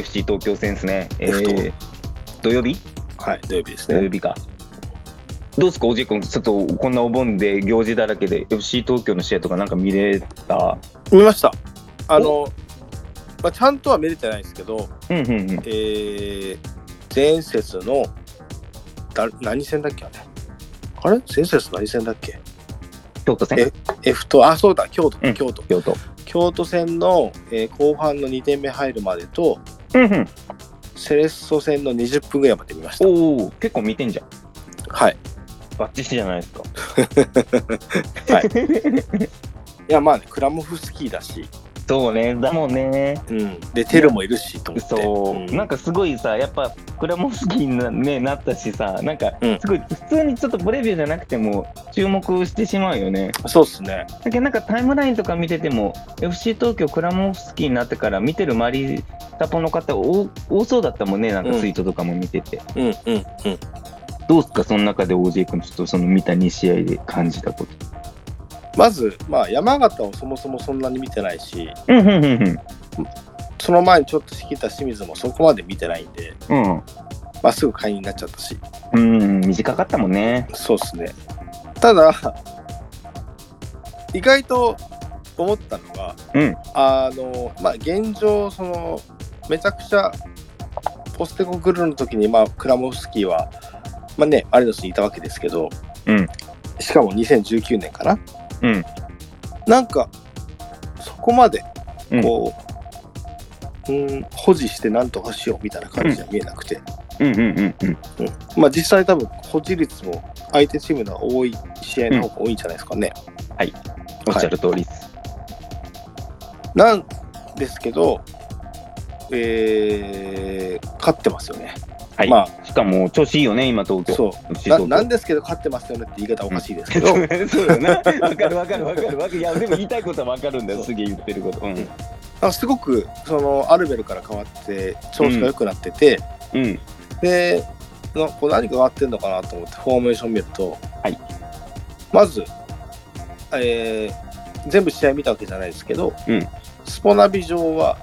FC 東京戦ですね。えー、土曜日？はい、土曜日ですね。土曜日か。どうですか、おじい君、ちょっとこんなお盆で行事だらけで、FC 東京の試合とかなんか見れた？見ました。あの、まあ、ちゃんとは見れてないですけど、うんうんうん。えー、前節のだ何戦だっけあれ？あれ？前節何戦だっけ？京都戦え ?F と、あ、そうだ、京都、うん京都。京都。京都戦の、えー後半の2点目入るまでと、うんうん。セレッソ戦の20分ぐらいまで見ました。おお、結構見てんじゃん。はい。バッチシじゃないですか。はい。いや、まあね、クラモフスキーだし、そうね、だもんね。うん。で、テルもいるし、と思って。そう、んなんかすごいさ、やっぱクラモフスキーにな,、ね、なったしさ、なんかうんすごい、普通にちょっとプレビューじゃなくても注目してしまうよね。そうっすね。だけどなんかタイムラインとか見てても、FC 東京クラモフスキーになってから見てるマリタポの方多多そうだったもんね、なんかツイートとかも見てて。うんうんうん。どうですか、その中で OJ 君、ちょっとその見た2試合で感じたこと。まず、まあ、山形をそもそもそんなに見てないし、うんうんうんうん。その前にちょっと仕切った清水もそこまで見てないんで、うんまあ、すぐ会員になっちゃったし、うん、短かったもんね。そうっすね。ただ、意外と思ったのが、うんあの、まあ、現状、その、めちゃくちゃ、ポステコグルーの時に、まあ、クラモフスキーは、まあね、アリノスにいたわけですけど、うんしかも2019年かな。うんなんか、そこまで、うんこう、うん、保持してなんとかしようみたいな感じじゃ見えなくて、うんうんうんうん。まあ実際多分保持率も相手チームの多い試合の方が多いんじゃないですかね。おっしゃる通りです。なんですけど、えー、勝ってますよね。はい。ましかも調子いいよね、今東京。そうな。なんですけど勝ってますよねって言い方おかしいですけど、そうよな。わかるわかるわかるわかる。いや、でも言いたいことはわかるんだよ、すげえ言ってること。うん。なんかすごくそのアルベルから変わって調子が良くなってて、うん。でのこう何が変わってんのかなと思ってフォーメーション見ると、はいまず、えー全部試合見たわけじゃないですけど、うんスポナビ上は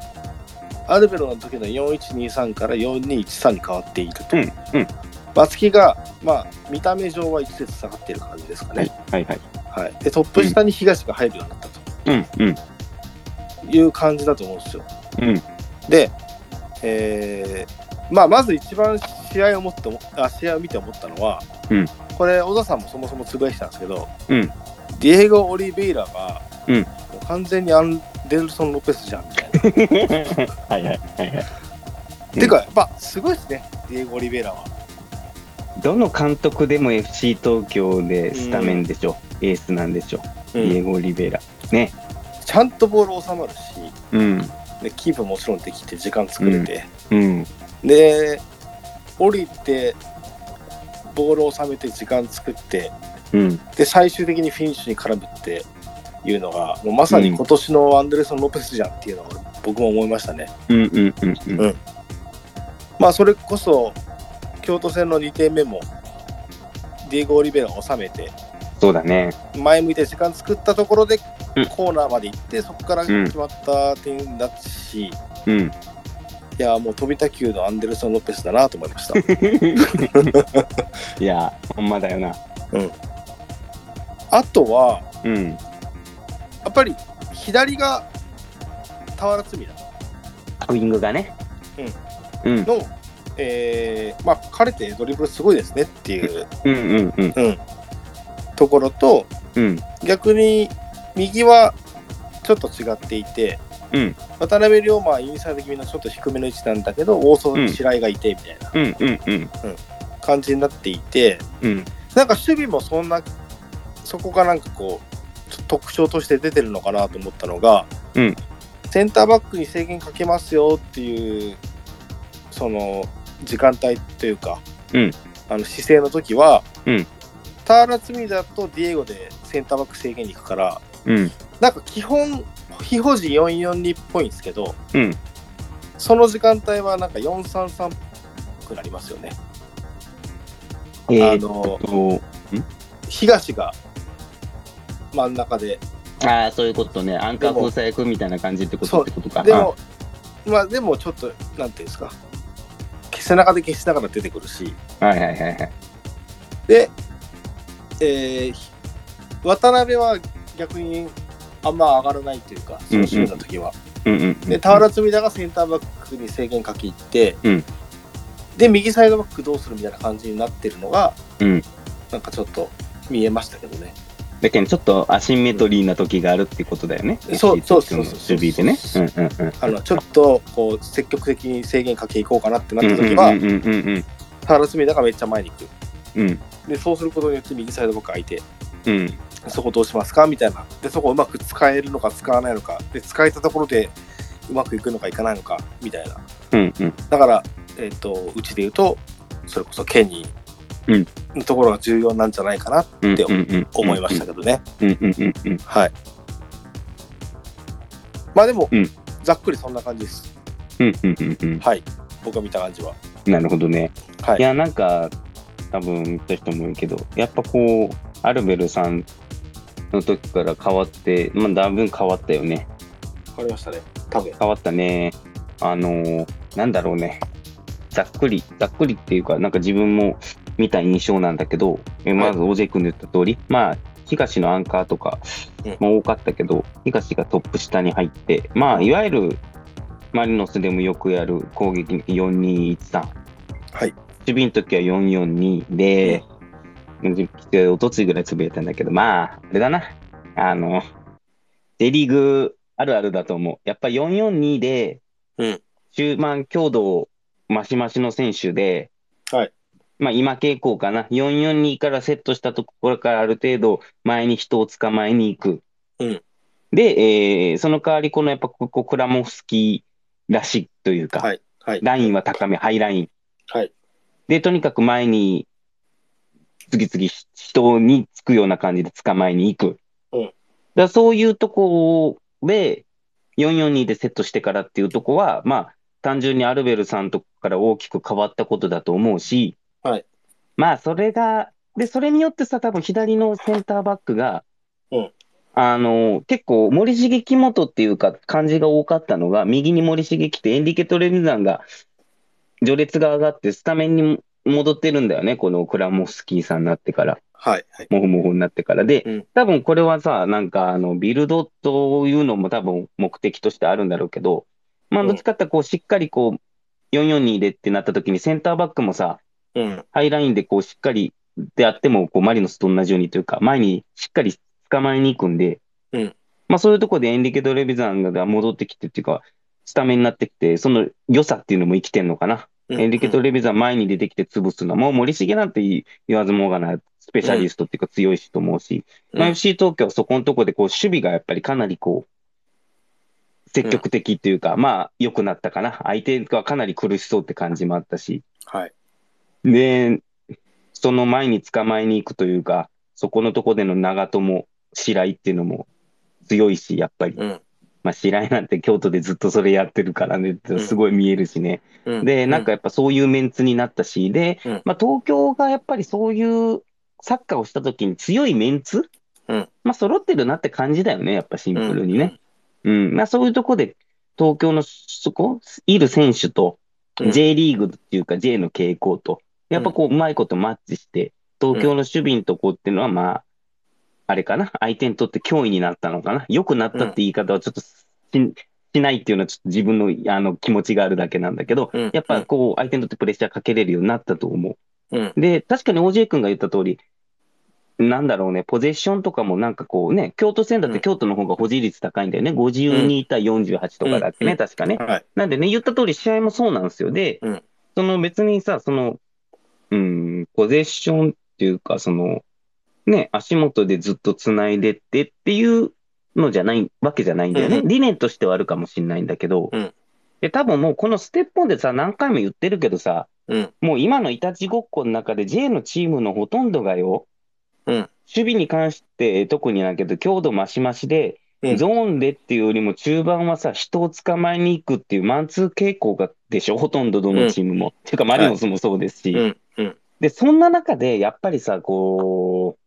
アルベルの時の4123から4213に変わっていると。うん。うん。バツキが、まあ、見た目上は1節下がっている感じですかはいね。はいはい。はいでトップ下に東が入るようになったうんうんという感じだと思うんですよ。うん。で、えーまあ、まず一番試合をもって思あ試合を見て思ったのは、うんこれ、小田さんもそもそもつぶやいてたんですけど、うんディエゴ・オリベイラが、うん完全にアンデルソン・ロペスじゃんみたいな。はいはいはいはい。うんてか、やっぱすごいですね、ディエゴ・オリベイラは。どの監督でも FC 東京でスタメンでしょ？エースなんでしょ？ディエゴ・オリベイラ。ね。ちゃんとボール収まるし、うん。でキープもちろんできて、時間作れて、うん。で、降りて、ボールを収めて、時間作って、うん。で最終的にフィニッシュに絡むっていうのがもうまさに今年のアンデルソン・ロペスじゃんっていうのが僕も思いましたね。うんうんうんうん。うんまあそれこそ京都戦の2点目もディエゴ・オリベラが収めてそうだね。前向いて時間作ったところでうんコーナーまで行ってそこから決まった点だし、いうん。やもう飛びた球のアンデルソン・ロペスだなと思いました。いや、ほんまだよな。あとはうん。やっぱり左が俵積だ。ウイングがね。うん。の、えーまあ、彼ってドリブルすごいですねっていう、うんうんうん。うん、ところとうん。逆に右はちょっと違っていて、うん。渡辺龍馬はインサイド気味のちょっと低めの位置なんだけど大外に白井がいてみたいな。うんうん。うん。感じになっていて。うん。なんか守備もそんなそこがなんかこう特徴として出てるのかなと思ったのが、うん。センターバックに制限かけますよっていうその時間帯というか、うん。あの姿勢の時は、うん。ターラツミダとディエゴでセンターバック制限に行くからうん。なんか基本非保持442っぽいんですけどうん。その時間帯はなんか433っぽくなりますよね。えーっあのと、東が真ん中でああ、そういうことね。アンカー封鎖役みたいな感じってことってことか。でもまあでもちょっと、なんていうんですか、消せながら消しながら出てくるし、はいはいはいはい。で、えー渡辺は逆にあんま上がらないというか、そのシュートの時は。で、俵積田がセンターバックに制限かけって、うんで、右サイドバックどうするみたいな感じになってるのが、うんなんかちょっと見えましたけどね。だけどちょっとアシンメトリーな時があるってことだよね。そうそうそうそう守備でね。うんうんうん。あのちょっとこう積極的に制限かけいこうかなってなうんった時は、うんうんうん俵積田がめっちゃ前に行く。うんうんで、そうすることによって右サイドバック空いて、うんそこどうしますかみたいな。で、そこをうまく使えるのか使わないのか。で、使えたところでうまくいくのかいかないのかみたいな。うんうんだから、えっ、と、うちで言うと、それこそケニーのところが重要なんじゃないかなうんって思いましたけどね。はい。まあでも、うんざっくりそんな感じです。うんうんうんうんはい。僕が見た感じは。なるほどね。はいいやなんか多分見た人もいるけどやっぱこうアルベルさんの時から変わってまあだいぶ変わったよね。わかりましたね。多分。変わったね。あのーなんだろうね。ざっくり、ざっくりっていうか、なんか自分も見た印象なんだけど、えまず、オジェ君の言った通り、まあ、東のアンカーとかうんも多かったけど、東がトップ下に入って、まあ、いわゆるマリノスでもよくやる攻撃4213。はい。守備の時は442で、おとついぐらいつぶやいたんだけど、まあ、あれだな。あの、J リーグあるあるだと思う。やっぱ442で、うん中盤強度マシマシの選手で、はいまあ今傾向かな。442からセットしたところからある程度前に人を捕まえに行く。うんで、えーその代わりこのやっぱここクラモフスキーらしいというか、はい。はい。ラインは高め、ハイライン。はい。で、とにかく前に、次々人につくような感じで捕まえに行く。うんだそういうとこで、442でセットしてからっていうとこは、まあ、単純にアルベルさんとこから大きく変わったことだと思うし、はいまあ、それが、で、それによってさ、多分左のセンターバックが、うんあの、結構、森重木本っていうか、感じが多かったのが、右に森重来て、エンリケ・トレミザンが、序列が上がって、スタメンに戻ってるんだよね、このクラモフスキーさんになってから、はい。はい。モフモフになってから。で、うん多分これはさ、なんか、あの、ビルドというのも多分目的としてあるんだろうけど、まあ、うんどっちかっていうとこう、しっかりこう、442でってなった時に、センターバックもさ、うん。ハイラインでこう、しっかりであっても、こう、マリノスと同じようにというか、前にしっかり捕まえに行くんで、うんまあ、そういうところでエンリケ・ドレビザンが戻ってきてっていうか、スタメンになってきて、その良さっていうのも生きてんのかな。エンリケ・トレビザン前に出てきて潰すのは、もう森重なんて言わずもがな、スペシャリストっていうか強いしと思うし、うんまあ、FC 東京はそこのところでこう守備がやっぱりかなりこう、積極的っていうか、まあ良くなったかな。相手がかなり苦しそうって感じもあったし、はい。で、その前に捕まえに行くというか、そこのところでの長友、白井っていうのも強いし、やっぱり。うん。まあ白井なんて京都でずっとそれやってるからね、すごい見えるしね。うんで、なんか、やっぱそういうメンツになったし、で、うんまあ、東京がやっぱりそういうサッカーをしたときに強いメンツ、うんまあ、揃ってるなって感じだよね、やっぱシンプルにね。うん。まあ、そういうとこで、東京のそこ、いる選手と、うん J リーグっていうか J の傾向と、やっぱこう、うまいことマッチして、東京の守備のとこっていうのは、まあ、あれかな、相手にとって脅威になったのかな？良くなったって言い方はちょっとししないっていうのはちょっと自分のあの気持ちがあるだけなんだけど、うんやっぱこう、相手にとってプレッシャーかけれるようになったと思う。で、確かに OJ 君が言った通り、なんだろうね、ポゼッションとかもなんかこうね、京都戦だって京都の方が保持率高いんだよね。52対48とかだっけね、うん確かね。はい。なんでね、言った通り試合もそうなんですよ。で、うんその別にさ、その、うん、ポゼッションっていうか、その、ね、足元でずっと繋いでってっていうのじゃないわけじゃないんだよね。うん理念としてはあるかもしれないんだけど、うんで、多分もうこのステップオンでさ、何回も言ってるけどさ、うん。もう今のいたちごっこの中で J のチームのほとんどがよ、うん。守備に関して特にだけど、強度増し増しで、うんゾーンでっていうよりも中盤はさ、人を捕まえに行くっていうマンツー傾向がでしょ、ほとんどどのチームも。ていうか、マリノスもそうですし。うん。うん。で、そんな中で、やっぱりさ、こ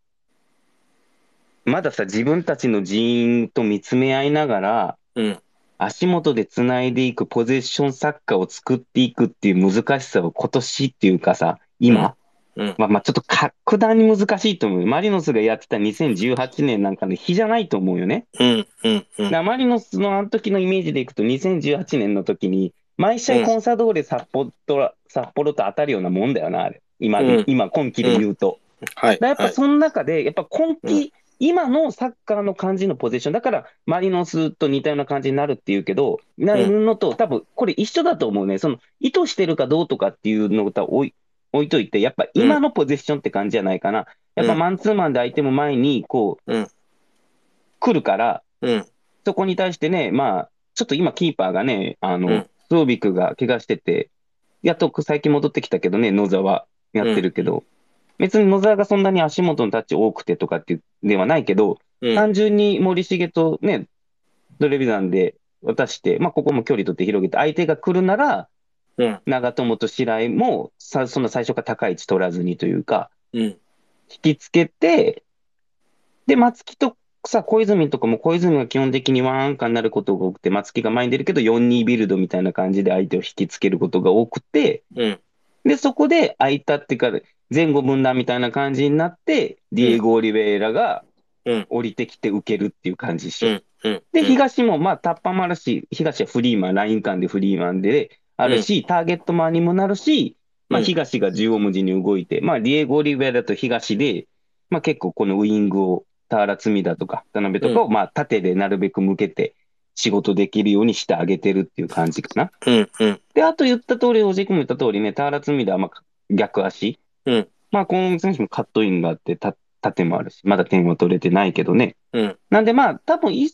う、まださ、自分たちの人員と見つめ合いながら、うん。足元で繋いでいくポゼッションサッカーを作っていくっていう難しさを今年っていうかさ、今、うんまあまあちょっと格段に難しいと思うよ。マリノスがやってた2018年なんかの日じゃないと思うよね。うんうんマリノスのあの時のイメージでいくと、2018年の時に、毎試うん合コンサドーレ札幌と、札幌と当たるようなもんだよな、あれ。今、うん今、今期で言うと。はい。はいだやっぱその中で、やっぱ今季、うん今のサッカーの感じのポゼッション、だからマリノスと似たような感じになるっていうけど、なるのと、多分これ一緒だと思うね。その意図してるかどうとかっていうのとは置いといて、やっぱ今のポゼッションって感じじゃないかな。やっぱマンツーマンで相手も前にこう、うん。来るから、うん。そこに対してね、まあ、ちょっと今キーパーがね、あの、うん。スオビクが怪我してて、やっと最近戻ってきたけどね、野沢。やってるけど、別に野沢がそんなに足元のタッチ多くてとかっていうではないけど、うん。単純に森重とね、ドレビザンで渡して、まあ、ここも距離取って広げて、相手が来るなら、うん。長友と白井もさ、そんな最初から高い位置取らずにというか、うん。引きつけて、で、松木とさ、小泉とかも小泉が基本的にワンアンカーになることが多くて、松木が前に出るけど、4-2ビルドみたいな感じで相手を引きつけることが多くて、うん。で、そこで空いたっていうか、前後分断みたいな感じになって、ディエゴ・オリベイラがうん。降りてきて受けるっていう感じでしょ。で、東も、まあ、タッパもあるし、東はフリーマン、ライン間でフリーマンであるし、ターゲットマンにもなるし、まあ、うん東が縦横無尽に動いて、まあ、ディエゴ・オリベイラと東で、まあ、結構このウイングを、田原積田とか、田辺とかを、まあ、縦でなるべく向けて仕事できるようにしてあげてるっていう感じかな。うんうんで、あと言った通り、おじくも言った通りね、田原積田はまあ逆足。うんまあ、この選手もカットインがあって、た縦もあるし、まだ点は取れてないけどね。うんなんでまあ、多分いい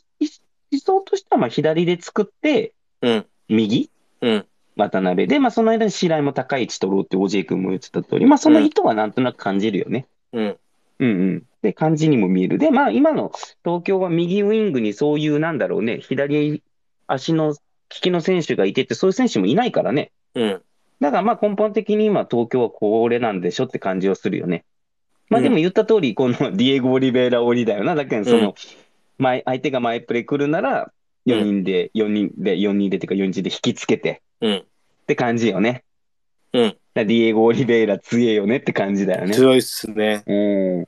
理想としてはまあ左で作って、うん右、うん渡辺で、まあその間に白井も高い位置取ろうって OJ 君も言ってた通り、まあその意図はなんとなく感じるよね。うんうんうん。で、感じにも見える。で、まあ今の東京は右ウイングにそういうなんだろうね、左足の利きの選手がいてって、そういう選手もいないからね。うんだからまあ根本的に今東京はこれなんでしょって感じはするよね。まあうんでも言った通り、この ディエゴ・オリベイラ・オリだよな。だけどその、前、相手が前プレー来るなら、4人で、4人で、4人でっていうか4人で引きつけてうんって感じよね。うんディエゴ・オリベイラ強えよねって感じだよね。強いっすねうん。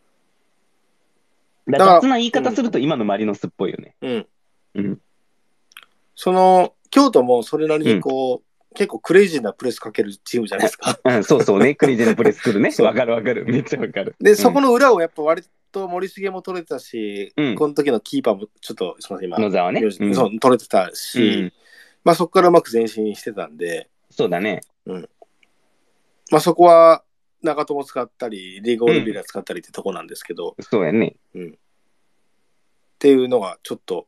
だだから雑な言い方すると今のマリノスっぽいよね。うんうん。その京都もそれなりにこう、結構クレイジーなプレスかけるチームじゃないですか。うん、そうそうね。クレイジーなプレス来るね。そうわかるわかる。めっちゃわかる。で、そこのの裏をやっぱ割と森重も取れてたし、うんこの時のキーパーもちょっとすみません、今、野沢ね。うんそう取れてたし、うんまあそこからうまく前進してたんで、そうだね。まあそこは長友使ったり、リーゴールビラ使ったりってとこなんですけど、っそうやね。ていうのがちょっと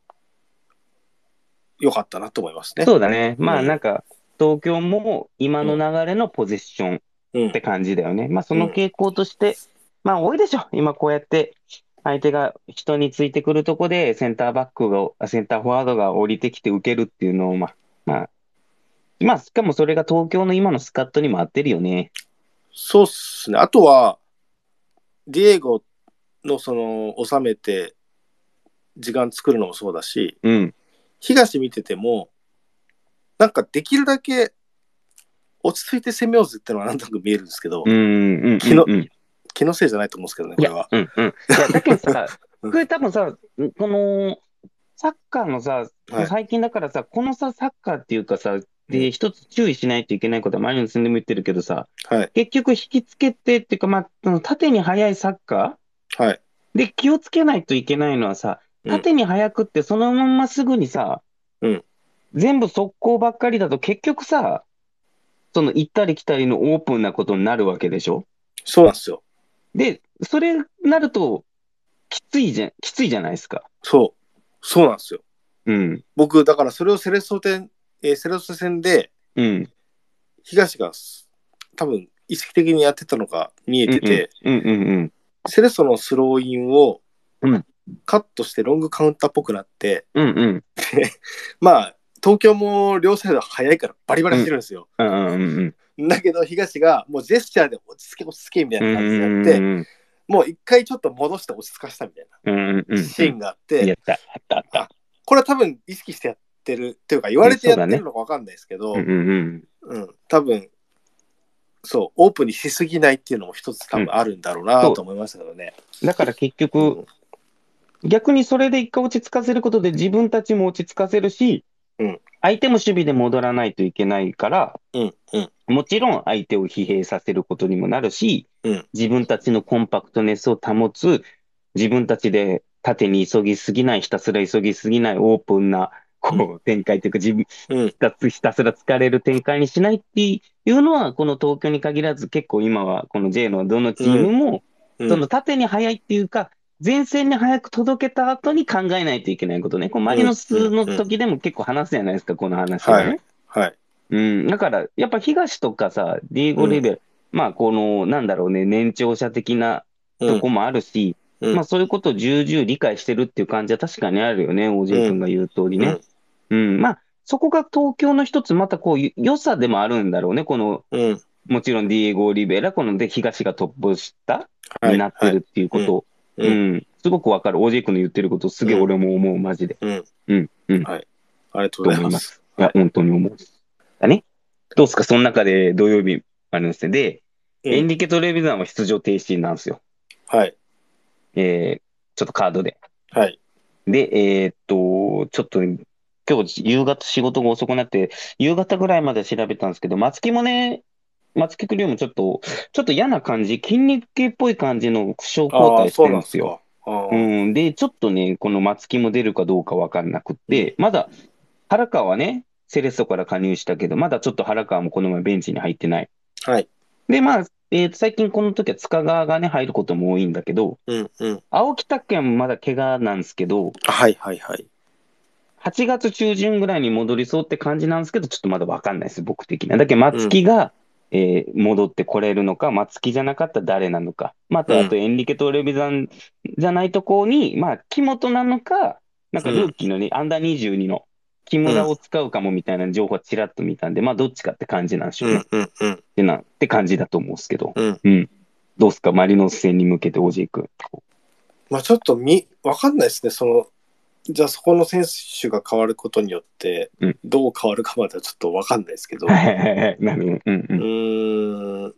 良かったなと思いますね。そうだね。まあうんなんか、東京も今の流れのポゼッションうんって感じだよね。まあその傾向として、まあ多いでしょ。今こうやって相手が人についてくるとこでセンターバックが、あセンターフォワードが降りてきて受けるっていうのを、まあ、まあ、まあ、しかもそれが東京の今のスカットにも合ってるよね。そうっすね。あとは、ディエゴのその、収めて、時間作るのもそうだし、うん。東見てても、なんかできるだけ落ち着いて攻めようぜってのはなんとなく見えるんですけど、うん、うん、うん。うん気のせいじゃないと思うんですけどね、これは。、うん、うん。いや、だけどさ、うんこれ多分さ、この、サッカーのさ、はい最近だからさ、このさ、サッカーっていうかさ、うで、ん一つ注意しないといけないことは前に住んでも言ってるけどさ、はい。結局引きつけてっていうか、まあ、その縦に速いサッカはい。ーで気をつけないといけないのはさ、うん縦に速くってそのまんますぐにさ、うん全部速攻ばっかりだと結局さ、その行ったり来たりのオープンなことになるわけでしょ？そうなんですよ。で、それなると、きついじゃん、きついじゃないですか。そう。そうなんですよ。うん。僕、だからそれをセレッソ戦、えーセレッソ戦で、うん。東が多分意識的にやってたのが見えてて、うんうんうん。セレッソのスローインをうんカットしてロングカウンターっぽくなって、うんうん。まあ、東京も両サイド速いからバリバリしてるんですよ。うんうんうん。だけど、東がもうジェスチャーで落ち着け落ち着けみたいな感じでやって、うんもう一回ちょっと戻して落ち着かせたみたいうんうん。なシーンがあって、やった、あったあった。これは多分意識してやっってるっていうか言われてやってるのか分かんないですけど、うんうんうん。うん、多分そうオープンにしすぎないっていうのも一つ多分あるんだろうなと思いましたけどね。だから結う局、ん逆にそれで一回落ち着かせることで自分たちも落ち着かせるし、うん相手も守備で戻らないといけないから、うんうん。もちろん相手を疲弊させることにもなるし、うん。自分たちのコンパクトネスを保つ、自分たちで縦に急ぎすぎない、ひたすら急ぎすぎないオープンなこう展開というか、自分うん。ひたすひたすら疲れる展開にしないっていうのは、この東京に限らず、結構今はこの J のどのチームも、うん。その縦に速いっていうか、前線に早く届けた後に考えないといけないことね。こうマリノスの時でも結構話すじゃないですか、この話はね。はい。うん、だから、やっぱ東とかさ、ディエゴ・レベル、まあ、この、なんだろうね、年長者的なとこもあるし、うん。まあ、そういうことを重々理解してるっていう感じは確かにあるよね、OJ 君が言う通りね。うん、まあ、そこが東京の一つ、またこう、良さでもあるんだろうね、この、うん。もちろんディエゴ・リベラ、こので東がトップ下はい。になってるっていうこと、はいうん、すごくわかる。OJ 君の言ってること、すげえ俺も思う、マジで。うんうん、うん、ありがとうございま。すす。いや、本当に思う。だね。どうですか、その中で土曜日あるんですね。で、うんエンリケとレビザンは出場停止なんですよ。はい。えー、ちょっとカードで。はい。で、えーっと、ちょっと、今日夕方仕事が遅くなって、夕方ぐらいまで調べたんですけど、松木もね、松木クリオもちょっと、ちょっと嫌な感じ、筋肉系っぽい感じの負傷交代してそうなんですよ。うん、で、ちょっとね、この松木も出るかどうか分かんなくって、まだ原川はね、セレッソから加入したけど、まだちょっと原川もこの前ベンチに入ってない。はい。で、まあ、えーと最近この時は塚川がね、入ることも多いんだけど、うんうん。青木拓也もまだ怪我なんですけど、はいはいはい。8月中旬ぐらいに戻りそうって感じなんですけど、ちょっとまだ分かんないです、僕的には。だけど、松木が、えー戻ってこれるのか、松木じゃなかったら誰なのか、また、あと、エンリケとレビザンじゃないとこに、まあ、木本なのか、なんかルーキーのね、アンダー22の木村を使うかもみたいな情報はちらっと見たんで、まあ、どっちかって感じなんでしょうね。うんうんうん。ってなって感じだと思うんですけど、うんどうですか、マリノス戦に向けて、オジー君。まあちょっとみ、わかんないですね。その、じゃあそこの選手が変わることによってうん、どう変わるかまではちょっとわかんないですけど。うん。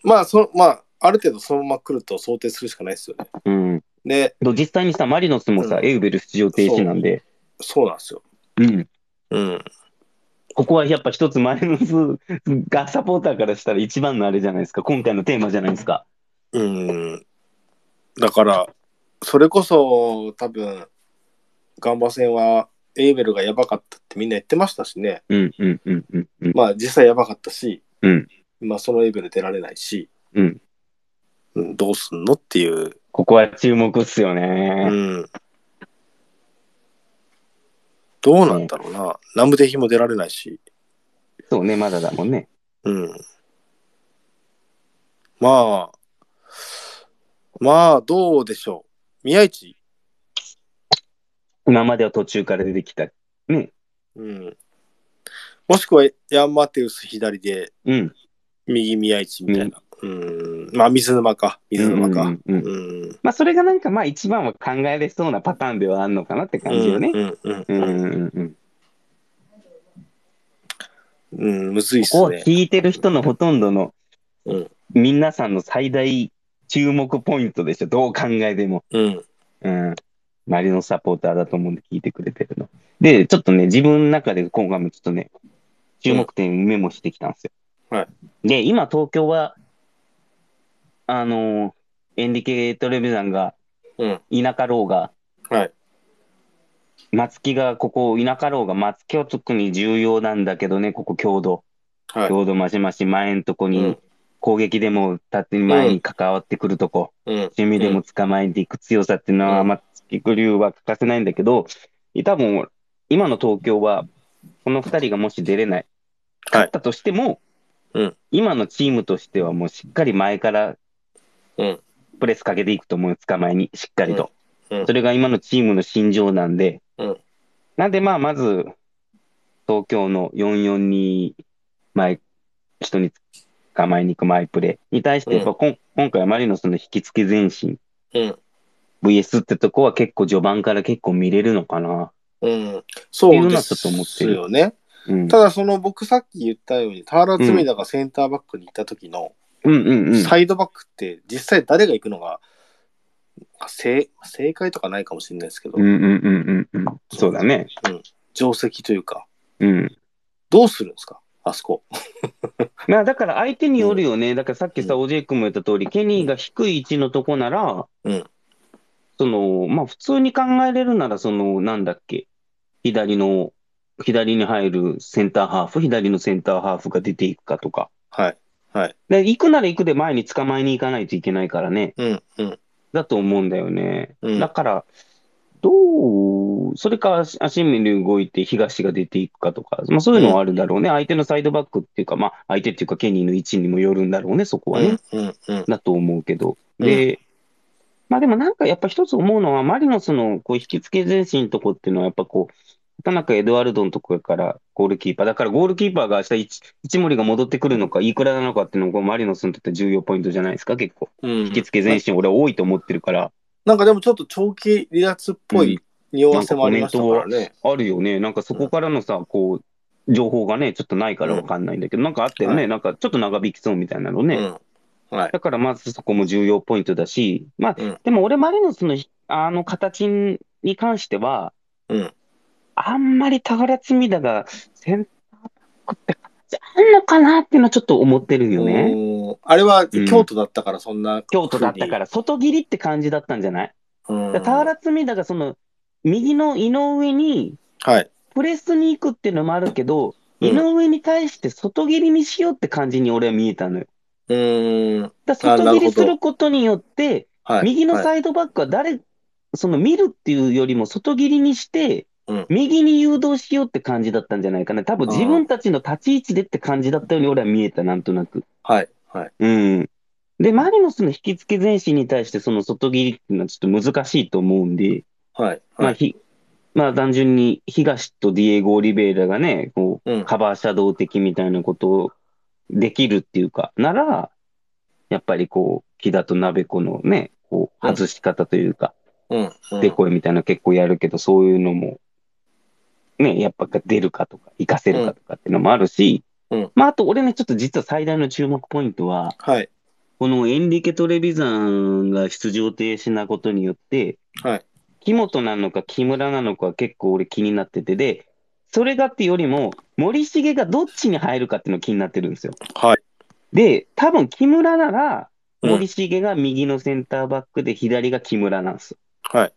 まあ、そまあ、ある程度そのまま来ると想定するしかないですよね。うん、で、と実際にさ、マリノスもさ、うんエウベル出場停止なんで、そうなんですよ。うん、うん。ここはやっぱ一つマリノスがサポーターからしたら一番のあれじゃないですか、今回のテーマじゃないですか。うん。だから、それこそ多分、ガンバ戦はエイベルがやばかったってみんな言ってましたしね。うんうんうんうんうん。まあ実際やばかったし、うんまあそのエイベル出られないし、うん、うん、どうすんのっていう。ここは注目っすようね。ん。どうなんだろうな。南部的も出られないし。そうね、まだだもんね。うん。まあ、まあ、どうでしょう。宮市、今までは途中から出てきた。ね。うん。もしくはヤンマテウス左で、うん。右宮市みたいな。うん。まあ、水沼か。水沼か。うんうんうんうん。まあ、それがなんかまあ一番は考えられそうなパターンではあるのかなって感じよね。うんうんうんうんうんうん。うん。むずいっすここをね。聞いてる人のほとんどの、うん皆さんの最大注目ポイントでしょ、どう考えても。うん。うん。マリノスサポーターだと思うんで聞いてくれてるの。で、ちょっとね、自分の中で今回もちょっとね、注目点メモしてきたんですよ。はいで、今東京は、あのーエンリケ・トレビザンがうん。いなかろうが、はい。松木がここいなかろうが、松木は特に重要なんだけどね、ここ強度。はい。強度増し増し前のとこにうん攻撃でも縦に前に関わってくるとこ、うん。守備でも捕まえていく強さっていうのは、うん。松木流は欠かせないんだけど、多分今の東京は、この2人がもし出れない、勝ったとしても、うん。今のチームとしてはもうしっかり前からうん。プレスかけていくと思うよ、捕まえに、しっかりと。うん。うん。それが今のチームの心情なんで、うん。なんでまあまず、東京の442前、人に捕まえに行くマイプレーに対して、やっぱこん今回はマリノスの引き付け前進、うん。VS ってとこは結構序盤から結構見れるのかな。うん。そうっていうのはですちょっと思ってるよね。うん。ただその僕さっき言ったように田原積田がセンターバックに行った時のうんうんうん。サイドバックって実際誰が行くのが正正解とかないかもしれないですけど、うんうんうんうんうん。そうだね。定石というかうん。どうするんですか？あそこ。まあだから相手によるよね。だからさっきさ、うん OJ 君も言った通り、ケニーが低い位置のとこなら、うんその、まあ普通に考えれるなら、その、なんだっけ、左の、左に入るセンターハーフ、左のセンターハーフが出ていくかとか。はい。はい。で、行くなら行くで前に捕まえに行かないといけないからね。うんうんだと思うんだよね。うんだから、どう、それか足足目に動いて東が出ていくかとか、まあそういうのはあるだろうね。相手のサイドバックっていうか、まあ相手っていうかケニーの位置にもよるんだろうね、そこはね。うんうんだと思うけど。で、まあでもなんかやっぱ一つ思うのは、マリノスのこう引き付け前進のとこっていうのは、やっぱこう、田中エドワルドのとこからゴールキーパー。だからゴールキーパーが明日一一森が戻ってくるのか、いくらなのかっていうのが、マリノスにとって重要ポイントじゃないですか、結構。うん引き付け前進、俺は多いと思ってるから。なんかでもちょっと長期離脱っぽい匂わせもありましたからね。あるよね。なんかそこからのさ、こう、情報がね、ちょっとないからわかんないんだけど、なんかあったよね。はいなんかちょっと長引きそうみたいなのね。うん。はい。だからまずそこも重要ポイントだし、まあ、うんでも俺マリノスのあの形に関しては、うん。あんまり田原積田がセンターバックって形あんのかなっていうのはちょっと思ってるよね。あれは京都だったからそんな、京都だったから、外切りって感じだったんじゃない？うん。だから田原積田がその、右の井上にはい。プレスに行くっていうのもあるけど、うん井上に対して外切りにしようって感じに俺は見えたのよ。うーん。だ外切りすることによって、はい。右のはいサイドバックは誰、その見るっていうよりも外切りにしてうん、右に誘導しようって感じだったんじゃないかな。多分自分たちの立ち位置でって感じだったように俺は見えた、なんとなく。はい。はい。うん。で、マリノスの引き付け前進に対してその外切りっていうのはちょっと難しいと思うんで、はい。まあ、はい。ひ、まあ単純に東とディエゴ・オリベイラがね、こう、うんカバーシャドウ的みたいなことをできるっていうか、なら、やっぱりこう、木田と鍋子のね、こう、外し方というか、うん。うんデコイみたいなの結構やるけど、そういうのも、ね、やっぱ出るかとか、活かせるかとかっていうのもあるし、うんまあ、あと俺ね、ちょっと実は最大の注目ポイントは、はい。このエンリケ・トレビザンが出場停止なことによって、はい。木本なのか木村なのか結構俺気になってて、で、それがっていうよりも、森重がどっちに入るかっていうの気になってるんですよ。はい。で、多分木村なら、うん森重が右のセンターバックで左が木村なんですよ。はい。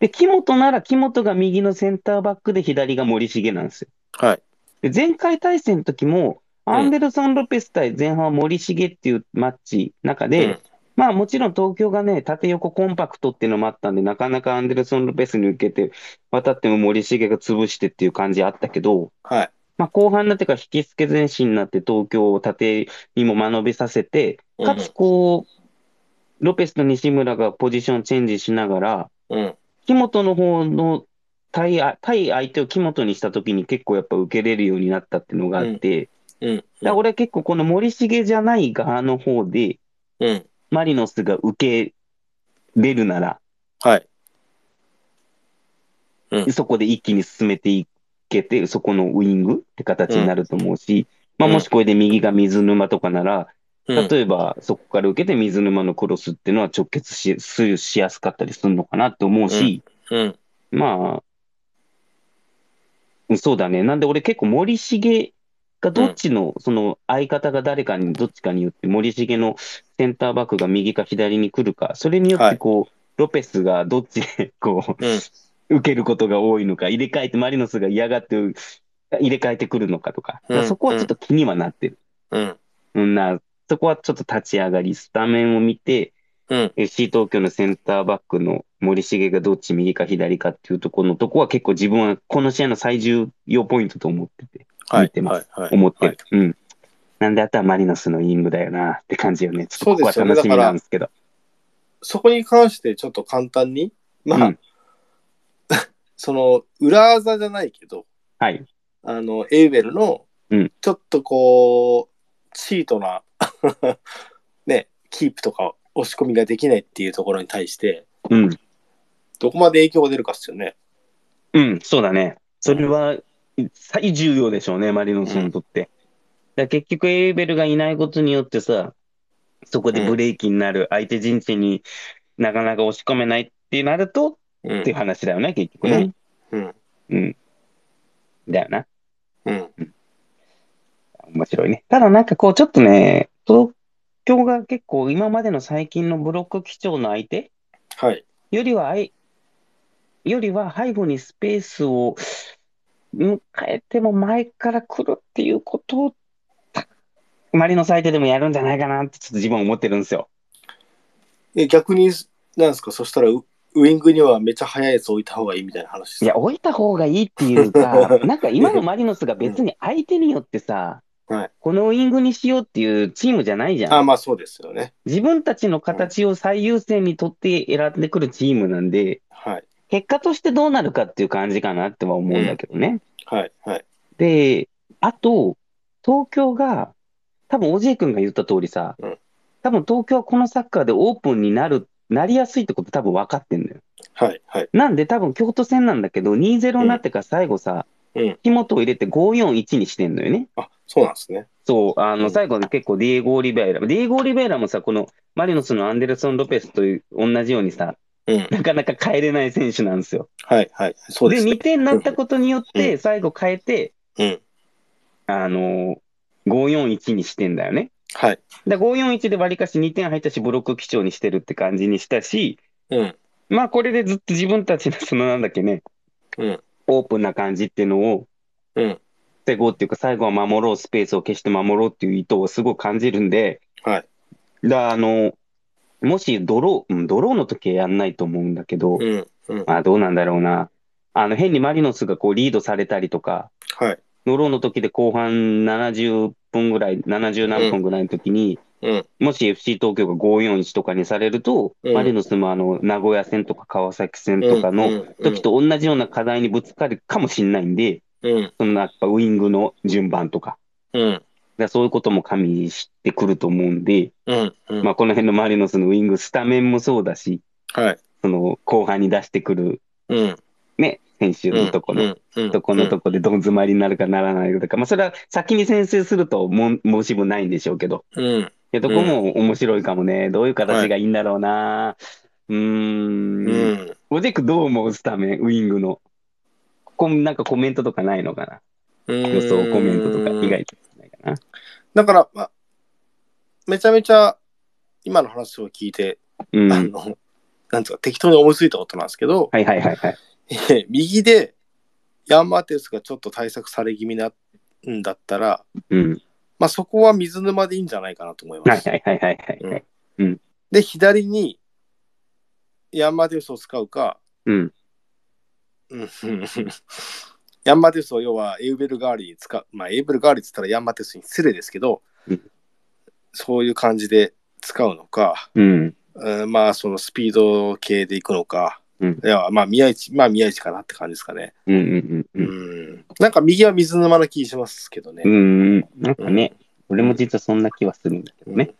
で、木本なら木本が右のセンターバックで左が森重なんですよ。はい。で、前回対戦の時も、んアンデルソン・ロペス対前半は森重っていうマッチ中で、うんまあもちろん東京がね、縦横コンパクトっていうのもあったんで、なかなかアンデルソン・ロペスに受けて、渡っても森重が潰してっていう感じあったけど、はい。まあ後半になってから引き付け前進になって東京を縦にも間延びさせて、かつこう、ロペスと西村がポジションチェンジしながら、うん。木本の方の対あ対相手を木本にしたときに結構やっぱ受けれるようになったっていうのがあって、うん。だから俺は結構この森重じゃない側の方で、うん。マリノスが受けれるなら、はい。うん。そこで一気に進めていけて、そこのウイングって形になると思うし、まあ、うんもしこれで右が水沼とかなら、うん。例えばそこから受けて水沼のクロスっていうのは直結しししやすかったりするのかなって思うし、そうだね。なんで俺結構森重がどっちの、その相方が誰かにどっちかによって森重のセンターバックが右か左に来るか、それによってこう、ロペスがどっちで こう、うん。受けることが多いのか、入れ替えてマリノスが嫌がって入れ替えてくるのかとか、うんそこはちょっと気にはなってる。うん。うんな、そこはちょっと立ち上がり、スタメンを見て、うん。FC 東京のセンターバックの森重がどっち右か左かっていうところのとこは結構自分はこの試合の最重要ポイントと思ってて、はい見。てますはい。はい。思ってはいる。うん。なんであとはマリノスのイングだよなって感じよね。ちょっとここは楽しみなんですけど。そこに関してちょっと簡単に、まあ、うん その裏技じゃないけど、はい。あの、エウベルのうん、ちょっとこう、チートな、ね、キープとか押し込みができないっていうところに対して、うん。どこまで影響が出るかっすよね。うん、そうだね。それは最重要でしょうね、マリノスにとって。だ結局、エーベルがいないことによってさ、そこでブレーキになる、相手陣地になかなか押し込めないってなると、うんっていう話だよね、結局ね。うん。うん。だよな。うん。面白いね。ただなんかこう、ちょっとね、東京が結構今までの最近のブロック基調の相手はい。よりはあい、よりは背後にスペースを迎えても前から来るっていうことを、マリノス相手でもやるんじゃないかなってちょっと自分は思ってるんですよ。え逆に、なんですか、そしたらウ、ウイングにはめっちゃ速いやつ置いた方がいいみたいな話ですか？いや、置いた方がいいっていうか、なんか今のマリノスが別に相手によってさ、はいこのウイングにしようっていうチームじゃないじゃん。あ、まあそうですよね。自分たちの形を最優先にとって選んでくるチームなんで、はい。結果としてどうなるかっていう感じかなっては思うんだけどね。はい。はい。で、あと、東京が、多分、おじい君が言った通りさ、うん多分東京はこのサッカーでオープンになる、なりやすいってこと多分分かってんだよ。はい。はい。なんで多分京都戦なんだけど、2-0になってから最後さ、うん。木本を入れて5-4-1にしてんのよね。あ、そうなんですね。そう、あの、うん最後に結構ディエゴ・オリベイラ。ディエゴ・オリベイラもさ、このマリノスのアンデルソン・ロペスという同じようにさ、うん。なかなか変えれない選手なんですよ。はい。はい。そうですね2。点になったことによっうて、最後変えて、うん。あの、5-4-1にしてんだよね。はい。で、5-4-1で割りかし2点入ったし、ブロック基調にしてるって感じにしたし、うん。まあ、これでずっと自分たちの、そのなんだっけね、うん。オープンな感じっていうのを、うん。防ごうっていうか、最後は守ろう、スペースを消して守ろうっていう意図をすごく感じるんで、はい。だあの、もしドロー、うん、ドローの時はやんないと思うんだけど、うん。うん。まあどうなんだろうな。あの、変にマリノスがこうリードされたりとか、はい。ドローの時で後半70分ぐらい、70何分ぐらいの時に、うん。もし FC 東京が541とかにされると、うんマリノスもあの名古屋戦とか川崎戦とかのうん時と同じような課題にぶつかるかもしれないんで、うん。そのやっぱウイングの順番とか、うん。だそういうことも加味してくると思うんで、うん。うん。まあ、この辺のマリノスのウイング、スタメンもそうだし、はい。その後半に出してくるうん。ね、選手のとこの、うん。うん。とこのとこでどん詰まりになるかならないかとか、まあ、それは先に先制するとも申し分ないんでしょうけど、うん。いやとこも面白いかもね。どういう形がいいんだろうな。うーん。うん。オジェクどう思う？スタメン、ウイングの。ここなんかコメントとかないのかな？予想コメントとか意外とないかな。だから、まあ、めちゃめちゃ今の話を聞いて、うん。はいあの、なんつうか適当に思いついたことなんですけど、はいはいはい。右でヤンマーテウスがちょっと対策され気味なんだったら、うん。まあそこは水沼でいいんじゃないかなと思います。はいはいはいはいはい。で、左にヤンマーテウスを使うか、うん。うんヤンマーテウスを要はエウベル代わりに使う、まあエウベル代わりって言ったらヤンマーテウスに失礼ですけど、うんそういう感じで使うのか、うん。うんまあそのスピード系でいくのか、うんいやまあ宮市、まあ宮市かなって感じですかね。うんうんう。うんん。なんか右は水沼な気しますけどね。うん。なんかね、俺も実はそんな気はするんだけどね。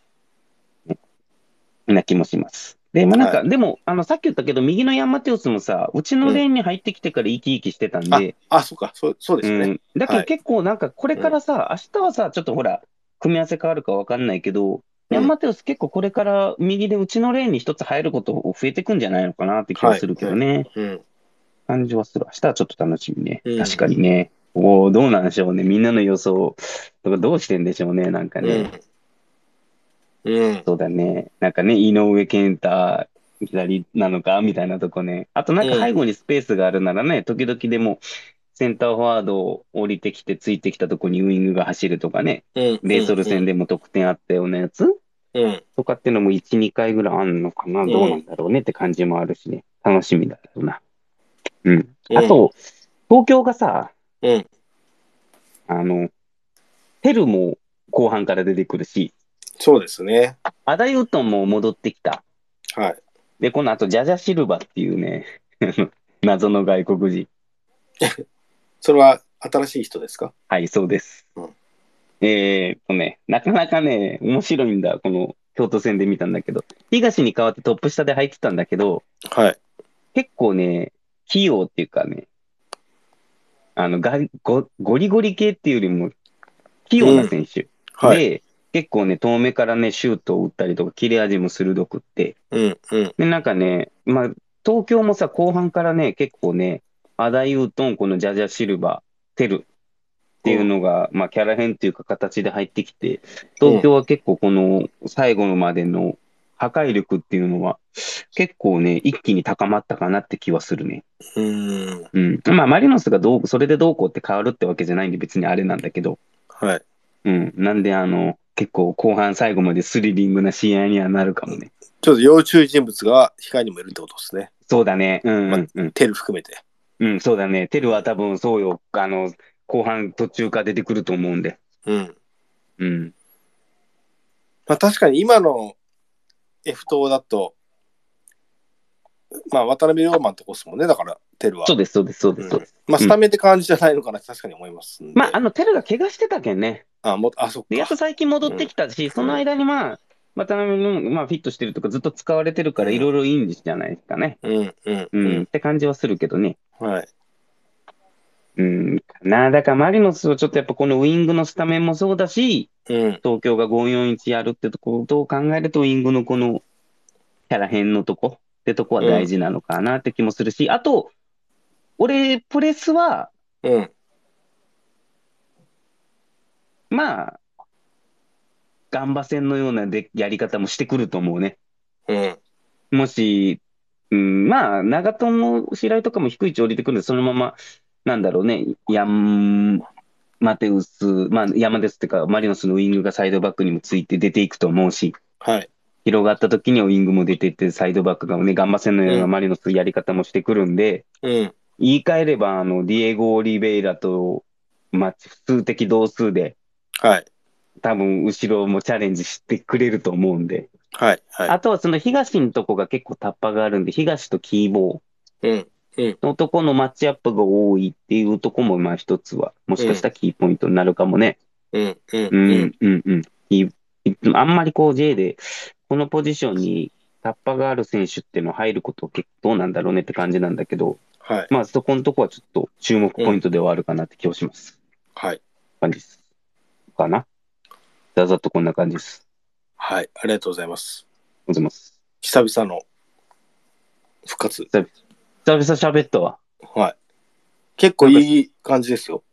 な気もします。で、まあなんか、はでも、あの、さっき言ったけど、右のヤンマテウスもさ、うちのレーンに入ってきてから生き生きしてたんあで、あ、そうか、そうそうですね。うん。だけどはい結構なんか、これからさ、明日はさ、ちょっとほら、組み合わせ変わるかわかんないけど、うんヤンマテウス結構これから右でうちのレーンに一つ入ること増えてくんじゃないのかなって気はするけどね。うん。感じはする。明日はちょっと楽しみね。うん確かにね。おおどうなんでしょうね。みんなの予想とかどうしてんでしょうね。なんかうね。ん。うん。そうだね。なんかね、井上健太、左なのかみたいなとこね。あとなんか背後にスペースがあるならね、時々でもセンターフォワードを降りてきてついてきたとこにウイングが走るとかね。うん。レイソル戦でも得点あったようなやつうん。とかってのも1、2回ぐらいあんのかな。んどうなんだろうねって感じもあるしね。楽しみだけどな。うん。うんあと、東京がさ、うん。あの、テルも後半から出てくるし、そうですね。アダユートンも戻ってきた。はい。で、この後、ジャジャシルバっていうね、謎の外国人。それは新しい人ですか？はい、そうです。うんえーっとね、なかなかね、面白いんだ、この京都戦で見たんだけど、東に代わってトップ下で入ってたんだけど、はい。結構ね、器用っていうかね、あのガリゴゴリゴリ系っていうよりも、器用な選手。はい。で、結構ね、遠目からね、シュートを打ったりとか、切れ味も鋭くって、うんうん。で、なんかね、まあ、東京もさ、後半からね、結構ね、アダイウトン、このジャジャシルバー、テルっていうのが、まあ、キャラ編っていうか形で入ってきて、東京は結構この最後までの破壊力っていうのは、結構ね、一気に高まったかなって気はするね。うん。うん。まあ、マリノスがどう、それでどうこうって変わるってわけじゃないんで、別にあれなんだけど、はい。うん。なんで、あの、結構後半最後までスリリングな試合にはなるかもね。ちょっと要注意人物が控えにもいるってことですね。そうだね。うんうんうん。テル含めて。うん、そうだね。テルは多分そうよ。あの、後半途中から出てくると思うんで。うん。うん。まあ確かに今の F 党だと、まあ渡辺龍馬のとこですもんね、だからテルは。そうです、そうです、そうです。うんそうですまあスタメンって感じじゃないのかなって確かに思います。まあ、あの、テルが怪我してたけんね。あ、もあ、そっで、やっとか。最近戻ってきたし、その間にまあ、渡辺の、まあ、フィットしてるとかずっと使われてるから、うんいろいろいいんじゃないですかね。うんうんう、うんん。って感じはするけどね。はい。うん、かな。だからマリノスはちょっとやっぱこのウイングのスタメンもそうだし、うん。東京が541やるってとことを考えると、ウイングのこのキャラ編のとこってとこは大事なのかなって気もするし、あと、俺、プレスは、うん。まあ、ガンバ戦のようなでやり方もしてくると思うね。うん。もし、うん、まあ、長友、白井とかも低い位置降りてくるんで、そのまま、なんだろうね、ヤンマテウス、まあ、山ですってか、マリノスのウイングがサイドバックにもついて出ていくと思うし、はい。広がった時にはウイングも出てって、サイドバックがね、ガンバ戦のようなうんマリノスやり方もしてくるんで、うん。言い換えれば、あの、ディエゴ・オリベイラと、まあ、数的同数で、はい。多分、後ろもチャレンジしてくれると思うんで、はい。はい。あとはその東のとこが結構タッパがあるんで、東とキーボーうん。のとこのマッチアップが多いっていうとこも、まあ一つは、もしかしたらキーポイントになるかもね。うん。うん。ううん。ん、うん、うん。いあんまりこう J で、このポジションにタッパがある選手っていうの入ること結構どうなんだろうねって感じなんだけど、はい。まあそこのとこはちょっと注目ポイントではあるかなって気がします。はい。感じです。かな？ざざっとこんな感じです。はい。ありがとうございます。ございます。久々の復活。久々喋ったわ。はい。結構いい感じですよ。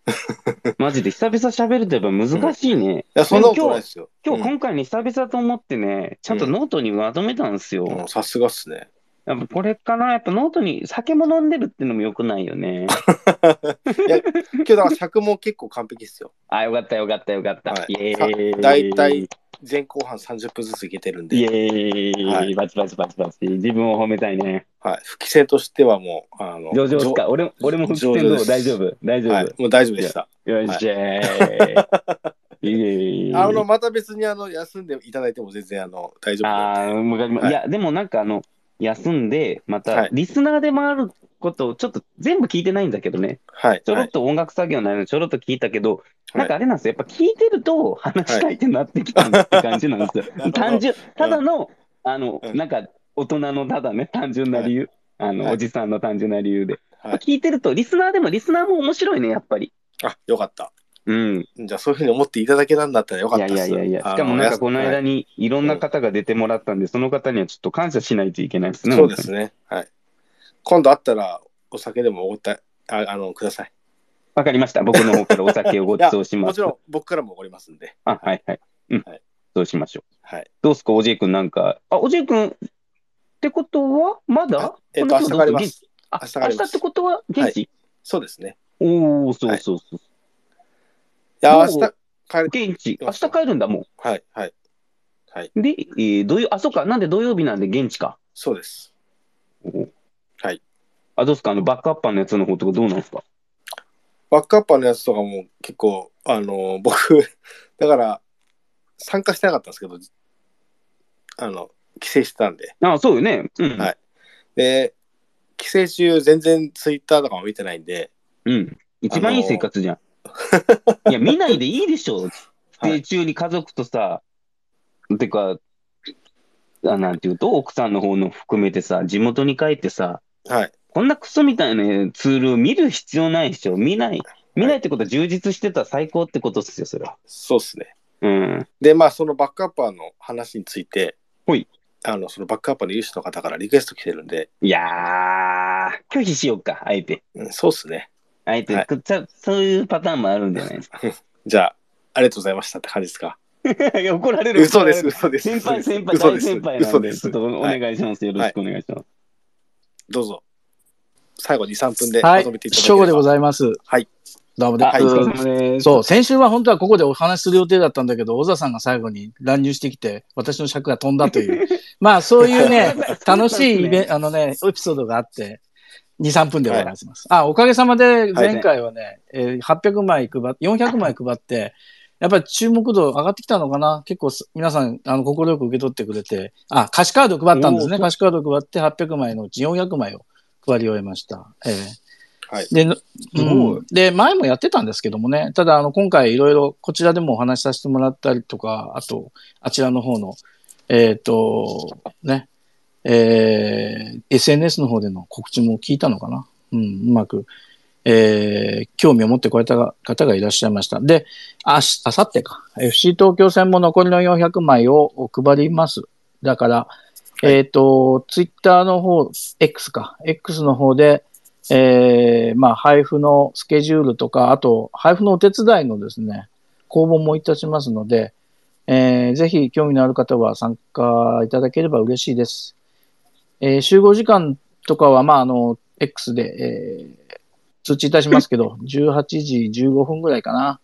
マジで久々喋るとやっぱ難しいね。いや、そんなことないですよ。今日うん今回ね、久々と思ってね、ちゃんとノートにまとめたんですよ。うんさすがっすね。やっぱこれかな、やっぱノートに酒も飲んでるっていうのも良くないよね。いや、今日だから尺も結構完璧ですよ。あ、よかったよかったよかった。はいイエーイ。だいたい前後半30分ずついけてるんイエで、ーイ、はいバチバチバチバチ。自分を褒めたいね。はい、復帰戦としてはもう、あの、上々ですか？俺も俺も復帰戦どう？上々です大丈夫？大丈夫、はい、もう大丈夫でした。よっしゃー。イエーイ。あの、また別にあの休んでいただいても全然あの大丈夫あなんで。ーわかりまはいいや、でもなんかあの、休んで、またはい、リスナーでもあることをちょっと全部聞いてないんだけどね。はい。はい。ちょろっと音楽作業ないのちょろっと聞いたけど、いなんかあれなんですよ。やっぱ聞いてると話したいってなってきたって感じなんですよ。なるほど単純、ただの、あの、うんなんか大人のただね、単純な理由。あの、はいおじさんの単純な理由で。はい聞いてると、リスナーでも、リスナーも面白いね、やっぱり。あ、よかった。うん。じゃあそういうふうに思っていただけたんだったらよかいったです。やいやいやいや。しかもなんかこの間はいにいろんな方が出てもらったんで、その方にはちょっと感謝しないといけないですね。そうですね。はい。今度会ったらお酒でもおごったああのください。わかりました。僕の方からお酒をご馳走します。もちろん僕からもおごりますんで。あ、はいはい。うん。はいそうしましょう。はい。どうすか、おじいくんなんか。あ、おじいくんってことは、まだ？えっと、明日帰りま。現地す。あ、ります明日ってことは現地、そうですね。おお、そうそうそう。いや、明日帰る。現地、明日帰るんだ、もはい、はい。はい。う。で、えー、土曜、あ、そうか、なんで土曜日なんで現地か。そうです。はい。あ、どうですか、あの、バックアッパーのやつの方とかどうなんですか？バックアッパーのやつとかも結構、あの、僕、だから、参加してなかったんですけど、あの、帰省してたんで。あ、そうよね。うん。はいで、帰省中、全然ツイッターとかも見てないんで、うん。一番いい生活じゃん。いや、見ないでいいでしょ。はい帰省中に家族とさ、てか、あなんていうと、奥さんの方の含めてさ、地元に帰ってさ、はい。こんなクソみたいなツールを見る必要ないでしょ。見ない。見ないってことは充実してたら最高ってことですよ、それは。そうですね。うん。で、まあ、そのバックアッパーの話について、ほい。あの、そのバックアッパーの有志の方からリクエスト来てるんで、いやー、拒否しようか、あえて。うん、そうっすね。あえて、はいちゃそういうパターンもあるんじゃないですか？じゃあ、ありがとうございましたって感じですか？い や怒られる。嘘です、嘘です。先輩、先輩、大嘘です先輩なんで、嘘です。ちょっとおはい願いします。よろしくお願いします。どうぞ。最後2、3分ではいまとめていただけ正午でれば。ございます。はい。どうもです。そう、先週は本当はここでお話しする予定だったんだけど、小沢さんが最後に乱入してきて、私の尺が飛んだという、まあそういうね、楽しいイベント、あのね、エピソードがあって、2、3分でございます。あ、おかげさまで前回はね、えー800枚配って、400枚配って、やっぱり注目度上がってきたのかな。結構す皆さん、あの、心よく受け取ってくれて、あ、歌詞カード配ったんですね。おー。歌詞カード配って800枚のうち400枚を配り終えました。ええはい。で、うん、で、前もやってたんですけどもね、ただ、あの、今回いろいろこちらでもお話しさせてもらったりとか、あと、あちらの方の、えっ、と、ね、えー SNS の方での告知も聞いたのかな？うん、うまく、えー興味を持ってこられた方がいらっしゃいました。で、あし、あさってか、FC 東京戦も残りの400枚を配ります。だから、えっ、と、ツイッターの方、X か、X の方で、えーまあ、配布のスケジュールとか、あと、配布のお手伝いのですね、公募もいたしますので、えーぜひ興味のある方は参加いただければ嬉しいです。えー集合時間とかは、まあ、あの、X で、えー通知いたしますけど、18時15分ぐらいかな。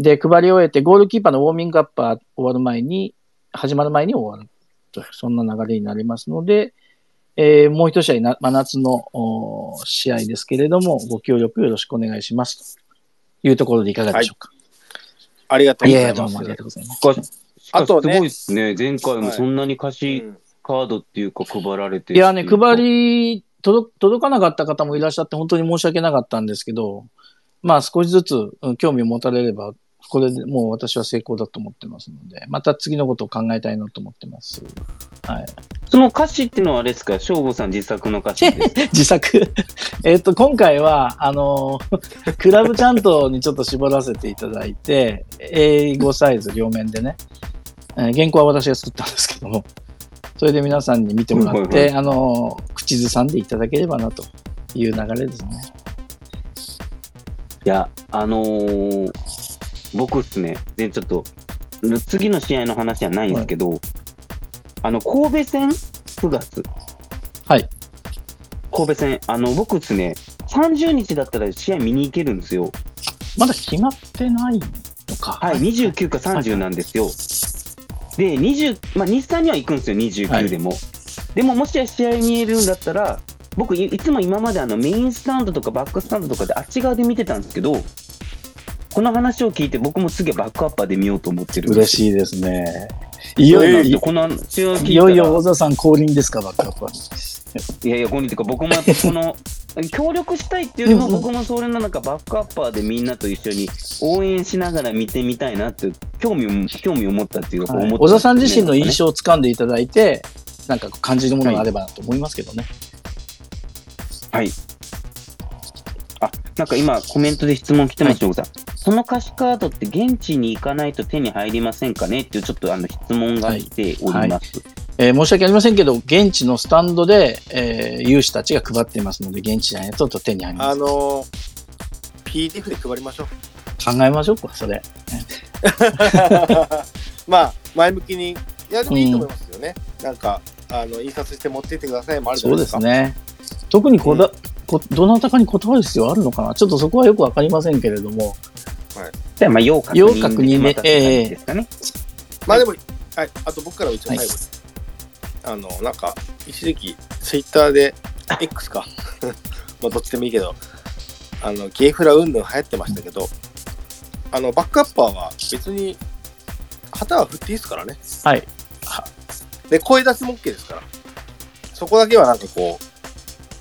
で、配り終えて、ゴールキーパーのウォーミングアップは終わる前に、始まる前に終わるという、そんな流れになりますので、えーもう一試合な、真夏のお試合ですけれども、ご協力よろしくお願いします。というところでいかがでしょうか。ありがとうい、やいや、どございます。うもありがとうございます。あとねすごいですね。前回もそんなに貸しうんカードっていうか配られて。いやね、配り届、届かなかった方もいらっしゃって、本当に申し訳なかったんですけど、まあ少しずつうん興味を持たれれば、これでもう私は成功だと思ってますので、また次のことを考えたいなと思ってます。はい。その歌詞っていうのはあれですか？省吾さん自作の歌詞 自作。えっと、今回は、あの、クラブチャントにちょっと絞らせていただいて、英語サイズ両面でね、えー原稿は私が作ったんですけども、それで皆さんに見てもらっはいはいて、あの、口ずさんでいただければなという流れですね。いや、あのー僕っすね、で、ちょっと、次の試合の話じゃないんですけど、あの、神戸戦 ?9 月。はい。神戸戦、あの、僕っすね、30日だったら試合見に行けるんですよ。まだ決まってないのか。はい、29か30なんですよ。で、20、まあ、日産には行くんですよ、29でも。でも、もし試合見えるんだったら、僕い、いつも今まであのメインスタンドとかバックスタンドとかであっち側で見てたんですけど、この話を聞いて、僕も次はバックアッパーで見ようと思ってる嬉しいですね。いよいよ、このいよいよ小沢さん降臨ですか、バックアップは。いやいや、ここにてか、僕もこの、協力したいっていうよりも、僕もそれのなんかバックアッパーでみんなと一緒に応援しながら見てみたいなって、興味を、興味を持ったっていうか、はい小沢さん自身の印象。象をつかんでいただいて、なんか感じるものがあればなと思いますけどね。はい。あ、なんか今、コメントで質問来てますよ、さん。その歌詞カードって現地に行かないと手に入りませんかね？っていうちょっとあの質問が来ております。えー申し訳ありませんけど、現地のスタンドで、えー有志たちが配っていますので、現地じゃないと手に入りまあす。のー、PDF で配りましょう。考えましょうか、それ。まあ、前向きに、いや、でもいいと思いますよね。なんか、あの、印刷して持ってってくださいもあるじゃそうでないですか。すね。特にこだ、こどなたかに断る必要あるのかな？ちょっとそこはよくわかりませんけれども、じゃあ、まあ、要確認要確認ですかね。まあでも、はい、あと僕からうちの最後に、あの、なんか、一時期、ツイッターで、X か、まあどっちでもいいけど、あの、ゲイフラうんぬん流行ってましたけど、あの、バックアッパーは別に、旗は振っていいですからね。はい。で、声出しも OK ですから。そこだけはなんかこ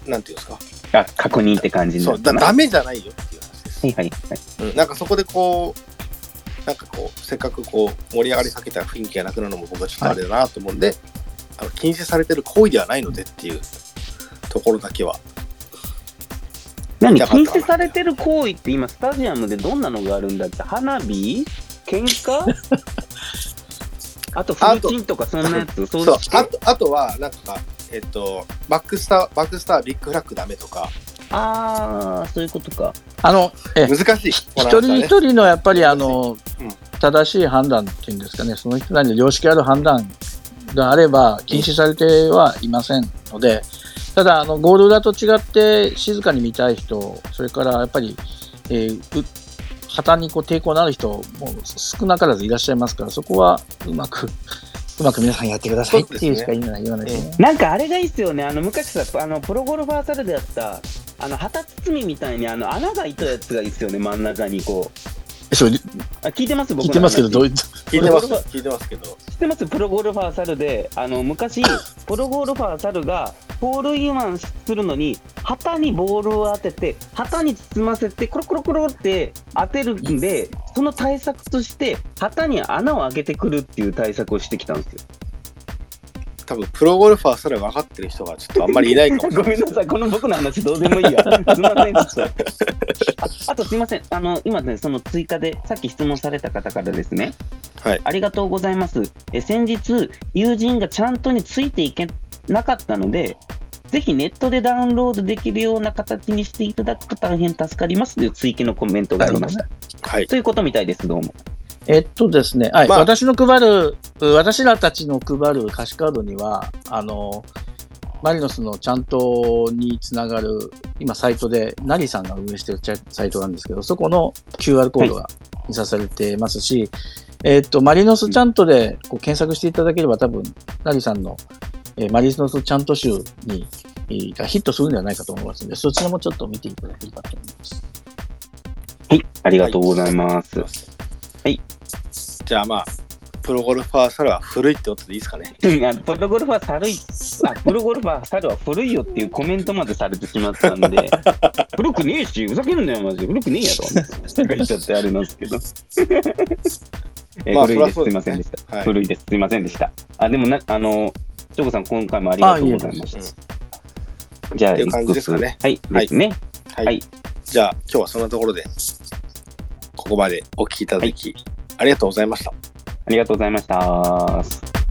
う、なんていうんですか。あ確認って感じになそう、だダメじゃないよっていう話です。いはいはい。うん、なんかそこでこう、なんかこう、せっかくこう、盛り上がりかけた雰囲気がなくなるのも僕はちょっとあれだなと思うんで、あの禁止されてる行為ではないのでっていうところだけは。何？禁止されてる行為って今、スタジアムでどんなのがあるんだって。花火？喧嘩？あと、フルチンとかそんなやつ？そうあとあとはなんかえっとバックスターバックスタービッグフラッグダメとか。あー、そういうことか。あの、え、難しい。一人一人のやっぱりあの、うん。正しい判断っていうんですかね、その人なりの良識ある判断があれば禁止されてはいませんので、ただ、あの、ゴール裏と違って静かに見たい人、それからやっぱり、えーう旗にこう抵抗のある人も少なからずいらっしゃいますから、そこはうまく、うまく皆さんやってくださいっていうしか言いない言わないですね。なんかあれがいいっすよね、あの昔さ、あのプロゴルファーサルでやった、あの旗包みみたいにあの穴が開いたやつがいいっすよね、真ん中にこう。そうあ聞いてます？僕の聞いてますけど、どう話いった？聞いてます。聞いてますけど。知ってます？プロゴルファーサルで、あの昔、プロゴルファーサルがホールインワンするのに、旗にボールを当てて、旗に包ませて、コロコロコロって当てるんで、その対策として、旗に穴を開けてくるっていう対策をしてきたんですよ。多分プロゴルファーそれ分かってる人がちょっとあんまりいないかも ごめんなさい、この僕の話どうでもいいや。すみません、あとすみません、あの、今ね、その追加で、さっき質問された方からですね、はいありがとうございます。え先日、友人がちゃんとについていけなかったので、ぜひネットでダウンロードできるような形にしていただくと大変助かりますという追記のコメントがありました。はいということみたいです、どうも。えっとですね、はい、まあ私の配る、私らたちの配る歌詞カードには、あの、マリノスのちゃんとにつながる、今サイトで、ナリさんが運営してるチャサイトなんですけど、そこの QR コードが印刷されてますし、えっと、マリノスちゃんとでこう検索していただければ多分、ナリさんの、えーマリノスちゃんと集に、えーがヒットするんではないかと思いますので、そちらもちょっと見ていただければと思います。はい、ありがとうございます。はいじゃあまあプロゴルファーサルは古いってことでいいですかねうん あプロゴルファー猿い、あ、プロゴルファー猿は古いよっていうコメントまでされてしまったんで、古くねえし、ふざけんなよ、マジで。古くねえやろ。なんか言っちゃってあれなんですけど。えーまあ古いです。そりゃそうですいませんでした。はい古いです。すいませんでした。あ、でもな、あの、チョコさん、今回もありがとうございました。じゃあ、っていう感じですかねはい、はいですね。はい、はいじゃあ今日はそんなところでここまでお聞きいただき、ありがとうございましたありがとうございました。